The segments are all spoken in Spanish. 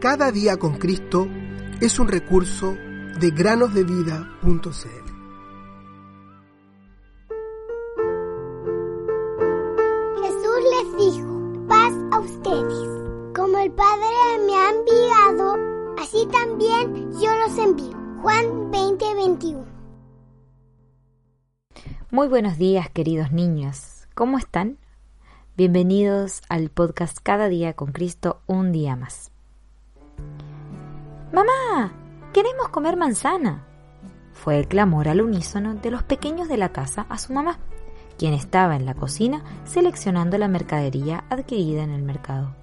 Cada día con Cristo es un recurso de granosdevida.cl. Jesús les dijo, paz a ustedes. Como el Padre me ha enviado, así también yo los envío. Juan 20:21. Muy buenos días, queridos niños. ¿Cómo están? Bienvenidos al podcast Cada día con Cristo, un día más. Mamá, queremos comer manzana. Fue el clamor al unísono de los pequeños de la casa a su mamá, quien estaba en la cocina seleccionando la mercadería adquirida en el mercado.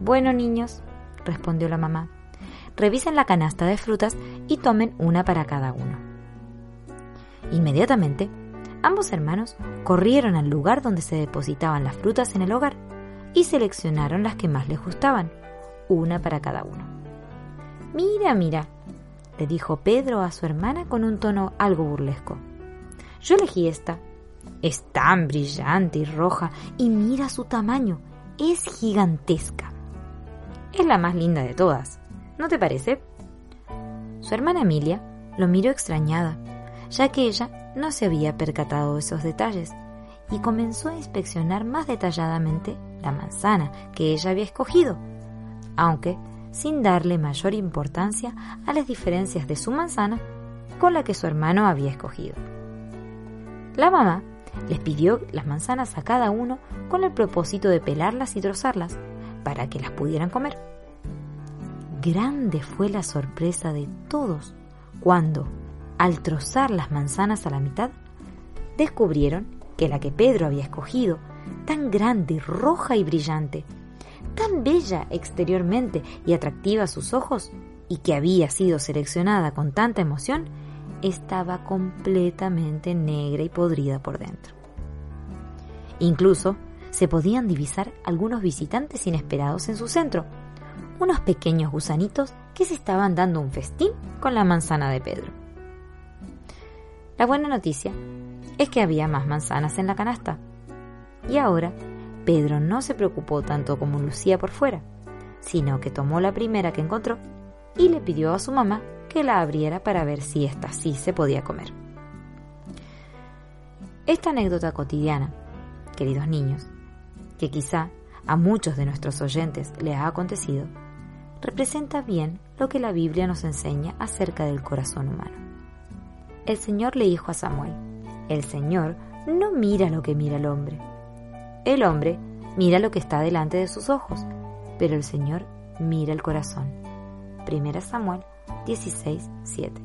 Bueno, niños, respondió la mamá, revisen la canasta de frutas y tomen una para cada uno. Inmediatamente, ambos hermanos corrieron al lugar donde se depositaban las frutas en el hogar y seleccionaron las que más les gustaban, una para cada uno. Mira, mira, le dijo Pedro a su hermana con un tono algo burlesco. Yo elegí esta. Es tan brillante y roja y mira su tamaño. Es gigantesca. Es la más linda de todas. ¿No te parece? Su hermana Emilia lo miró extrañada, ya que ella no se había percatado de esos detalles, y comenzó a inspeccionar más detalladamente la manzana que ella había escogido, aunque sin darle mayor importancia a las diferencias de su manzana con la que su hermano había escogido. La mamá les pidió las manzanas a cada uno con el propósito de pelarlas y trozarlas para que las pudieran comer. Grande fue la sorpresa de todos cuando, al trozar las manzanas a la mitad, descubrieron que la que Pedro había escogido, tan grande, roja y brillante, tan bella exteriormente y atractiva a sus ojos, y que había sido seleccionada con tanta emoción, estaba completamente negra y podrida por dentro. Incluso se podían divisar algunos visitantes inesperados en su centro, unos pequeños gusanitos que se estaban dando un festín con la manzana de Pedro. La buena noticia es que había más manzanas en la canasta. Y ahora Pedro no se preocupó tanto como lucía por fuera, sino que tomó la primera que encontró y le pidió a su mamá que la abriera para ver si ésta sí se podía comer. Esta anécdota cotidiana, queridos niños, que quizá a muchos de nuestros oyentes le ha acontecido, representa bien lo que la Biblia nos enseña acerca del corazón humano. El Señor le dijo a Samuel, el Señor no mira lo que mira el hombre. El hombre mira lo que está delante de sus ojos, pero el Señor mira el corazón. 1 Samuel 16, 7.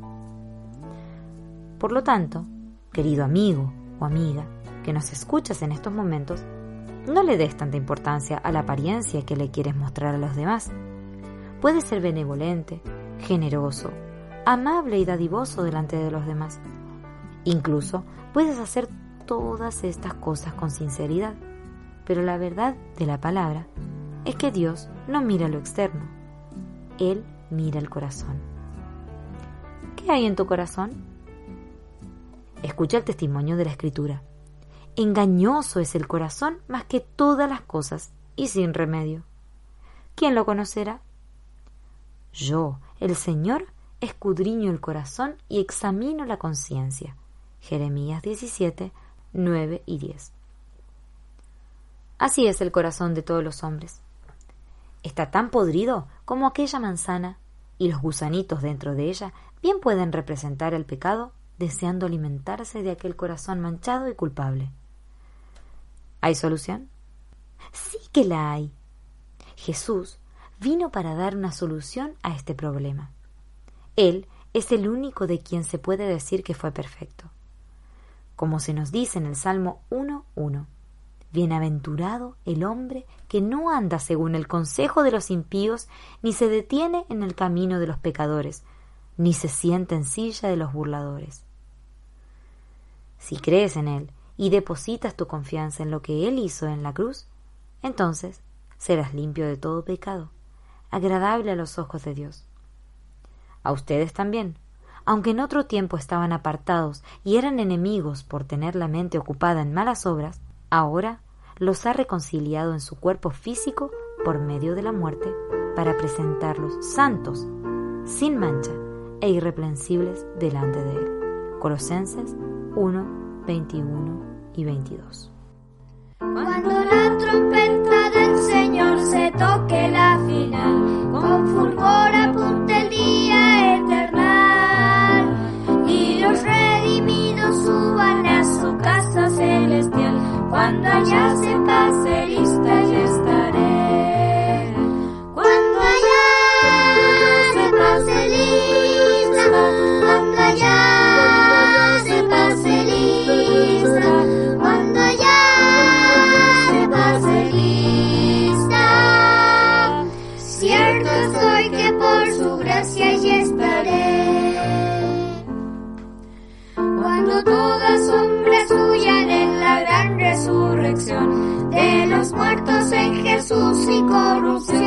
Por lo tanto, querido amigo o amiga que nos escuchas en estos momentos, no le des tanta importancia a la apariencia que le quieres mostrar a los demás. Puedes ser benevolente, generoso, amable y dadivoso delante de los demás. Incluso puedes hacer todas estas cosas con sinceridad. Pero la verdad de la palabra es que Dios no mira lo externo, Él mira el corazón. ¿Qué hay en tu corazón? Escucha el testimonio de la Escritura. Engañoso es el corazón más que todas las cosas y sin remedio. ¿Quién lo conocerá? Yo, el Señor, escudriño el corazón y examino la conciencia. Jeremías 17, 9 y 10. Así es el corazón de todos los hombres. Está tan podrido como aquella manzana, y los gusanitos dentro de ella bien pueden representar el pecado deseando alimentarse de aquel corazón manchado y culpable. ¿Hay solución? Sí que la hay. Jesús vino para dar una solución a este problema. Él es el único de quien se puede decir que fue perfecto. Como se nos dice en el Salmo 1.1, Bienaventurado el hombre que no anda según el consejo de los impíos, ni se detiene en el camino de los pecadores, ni se sienta en silla de los burladores. Si crees en Él y depositas tu confianza en lo que Él hizo en la cruz, entonces serás limpio de todo pecado, agradable a los ojos de Dios. A ustedes también, aunque en otro tiempo estaban apartados y eran enemigos por tener la mente ocupada en malas obras, ahora los ha reconciliado en su cuerpo físico por medio de la muerte para presentarlos santos, sin mancha e irreprensibles delante de Él. Colosenses 1, 21 y 22. Cuando la trompeta del Señor se toque la final, con fulgor apunte Estoy que por su gracia allí estaré. Cuando todas sombras huyan en la gran resurrección de los muertos en Jesús y corrupción.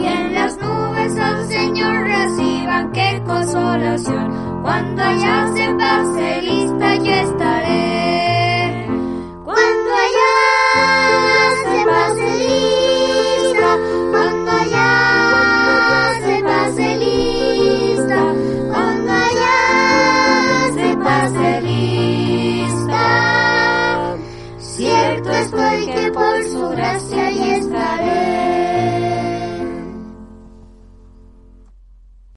Y en las nubes al Señor reciban qué consolación. Cuando allá se pase lista yo estaré.